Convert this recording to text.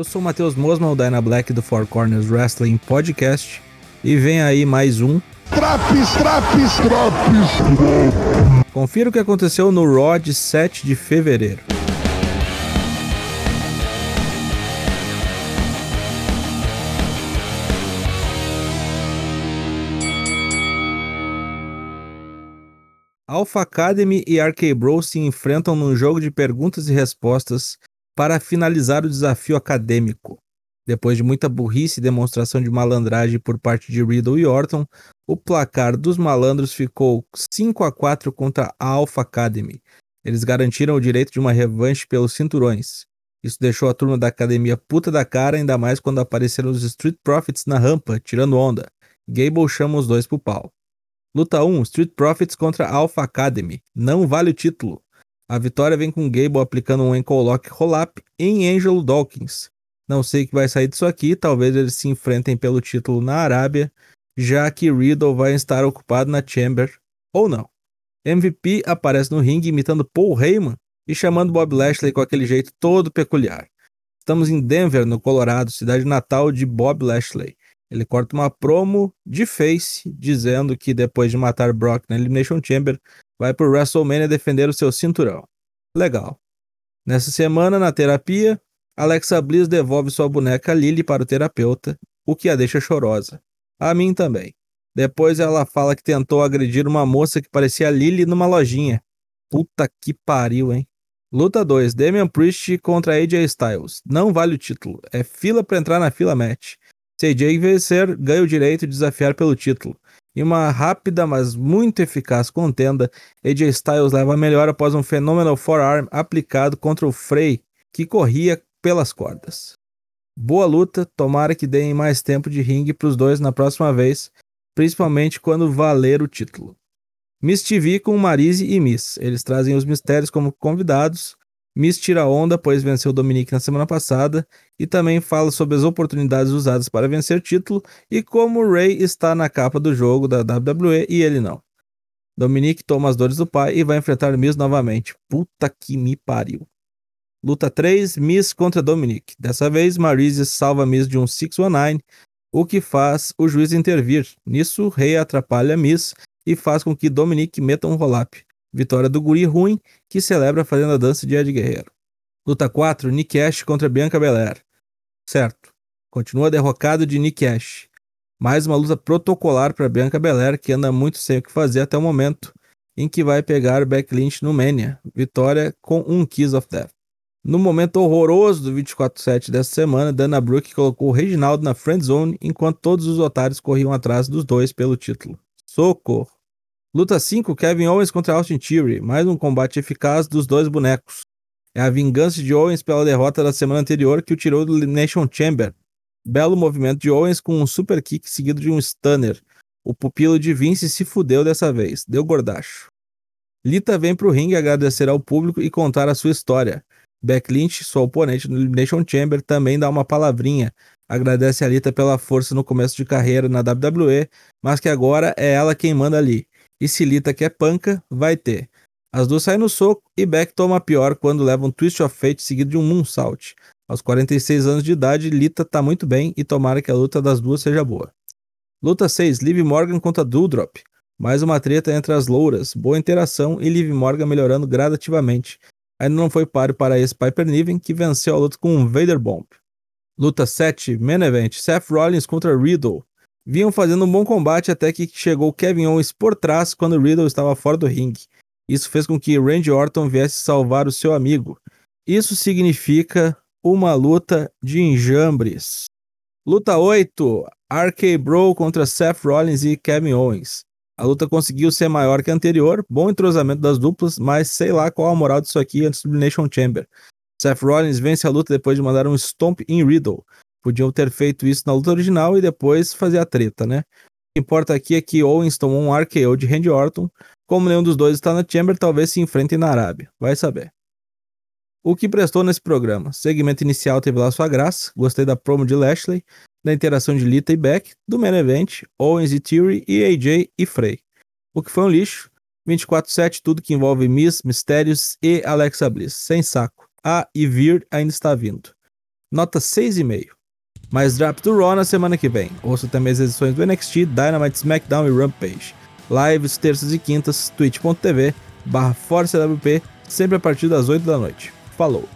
Eu sou o Matheus Mosman, o Dyna Black do Four Corners Wrestling Podcast. E vem aí mais um. Traps, traps, traps! Confira o que aconteceu no Raw de 7 de fevereiro. Alpha Academy e RK Bro se enfrentam num jogo de perguntas e respostas para finalizar o desafio acadêmico. Depois de muita burrice e demonstração de malandragem por parte de Riddle e Orton, o placar dos malandros ficou 5 a 4 contra a Alpha Academy. Eles garantiram o direito de uma revanche pelos cinturões. Isso deixou a turma da academia puta da cara, ainda mais quando apareceram os Street Profits na rampa, tirando onda. Gable chama os dois pro pau. Luta 1: Street Profits contra Alpha Academy. Não vale o título. A vitória vem com Gable aplicando um ankle lock roll-up em Angelo Dawkins. Não sei o que vai sair disso aqui, talvez eles se enfrentem pelo título na Arábia, já que Riddle vai estar ocupado na Chamber, ou não. MVP aparece no ringue imitando Paul Heyman e chamando Bob Lashley com aquele jeito todo peculiar. Estamos em Denver, no Colorado, cidade natal de Bob Lashley. Ele corta uma promo de face dizendo que depois de matar Brock na Elimination Chamber, vai pro WrestleMania defender o seu cinturão. Legal. Nessa semana, na terapia, Alexa Bliss devolve sua boneca Lily para o terapeuta, o que a deixa chorosa. A mim também. Depois ela fala que tentou agredir uma moça que parecia Lily numa lojinha. Puta que pariu, hein? Luta 2: Damian Priest contra AJ Styles. Não vale o título. É fila para entrar na fila match. AJ vencer, ganha o direito de desafiar pelo título. Em uma rápida, mas muito eficaz contenda, AJ Styles leva a melhor após um fenômeno forearm aplicado contra o Frey, que corria pelas cordas. Boa luta, tomara que deem mais tempo de ringue para os dois na próxima vez, principalmente quando valer o título. Miss TV com Marise e Miss. Eles trazem os mistérios como convidados. Miss tira onda, pois venceu Dominique na semana passada, e também fala sobre as oportunidades usadas para vencer título e como Ray está na capa do jogo da WWE e ele não. Dominique toma as dores do pai e vai enfrentar Miss novamente. Puta que me pariu. Luta 3, Miss contra Dominic. Dessa vez, Maryse salva Miss de um 619, o que faz o juiz intervir. Nisso, Rei atrapalha Miss e faz com que Dominic meta um roll-up. Vitória do guri ruim, que celebra fazendo a dança de Ed Guerreiro. Luta 4, Nick Ash contra Bianca Belair. Certo. Continua derrocado de Nick Ash. Mais uma luta protocolar para Bianca Belair, que anda muito sem o que fazer até o momento, em que vai pegar Beck Lynch no Mania. Vitória com um Kiss of Death. No momento horroroso do 24-7 dessa semana, Dana Brooke colocou o Reginaldo na friend zone enquanto todos os otários corriam atrás dos dois pelo título. Socorro! Luta 5, Kevin Owens contra Austin Theory, mais um combate eficaz dos dois bonecos. É a vingança de Owens pela derrota da semana anterior que o tirou do Elimination Chamber. Belo movimento de Owens com um super kick seguido de um stunner. O pupilo de Vince se fudeu dessa vez, deu gordacho. Lita vem pro ringue agradecer ao público e contar a sua história. Beck Lynch, sua oponente no Elimination Chamber, também dá uma palavrinha. Agradece a Lita pela força no começo de carreira na WWE, mas que agora é ela quem manda ali. E se Lita quer panca, vai ter. As duas saem no soco e Beck toma pior quando leva um Twist of Fate seguido de um Moonsault. Aos 46 anos de idade, Lita tá muito bem e tomara que a luta das duas seja boa. Luta 6, Liv Morgan contra Doudrop. Mais uma treta entre as louras, boa interação e Liv Morgan melhorando gradativamente, ainda não foi páreo para esse Piper Niven, que venceu a luta com um Vader Bomb. Luta 7, Main Event, Seth Rollins contra Riddle. Vinham fazendo um bom combate até que chegou Kevin Owens por trás quando Riddle estava fora do ringue. Isso fez com que Randy Orton viesse salvar o seu amigo. Isso significa uma luta de enjambres. Luta 8, RK Bro contra Seth Rollins e Kevin Owens. A luta conseguiu ser maior que a anterior, bom entrosamento das duplas, mas sei lá qual a moral disso aqui antes do Elimination Chamber. Seth Rollins vence a luta depois de mandar um stomp em Riddle. Podiam ter feito isso na luta original e depois fazer a treta, né? O que importa aqui é que Owens tomou um RKO de Randy Orton. Como nenhum dos dois está na Chamber, talvez se enfrentem na Arábia. Vai saber. O que prestou nesse programa? Segmento inicial teve lá sua graça. Gostei da promo de Lashley da interação de Lita e Beck, do main event, Owens e Theory e AJ e Frey. O que foi um lixo, 24-7 tudo que envolve Miss, Mistérios e Alexa Bliss, sem saco. A e Vir ainda está vindo. nota 6,5. Mais drops do Raw na semana que vem. Ouça também as edições do NXT, Dynamite, SmackDown e Rampage. Lives terças e quintas, twitch.tv barra sempre a partir das 8 da noite. Falou!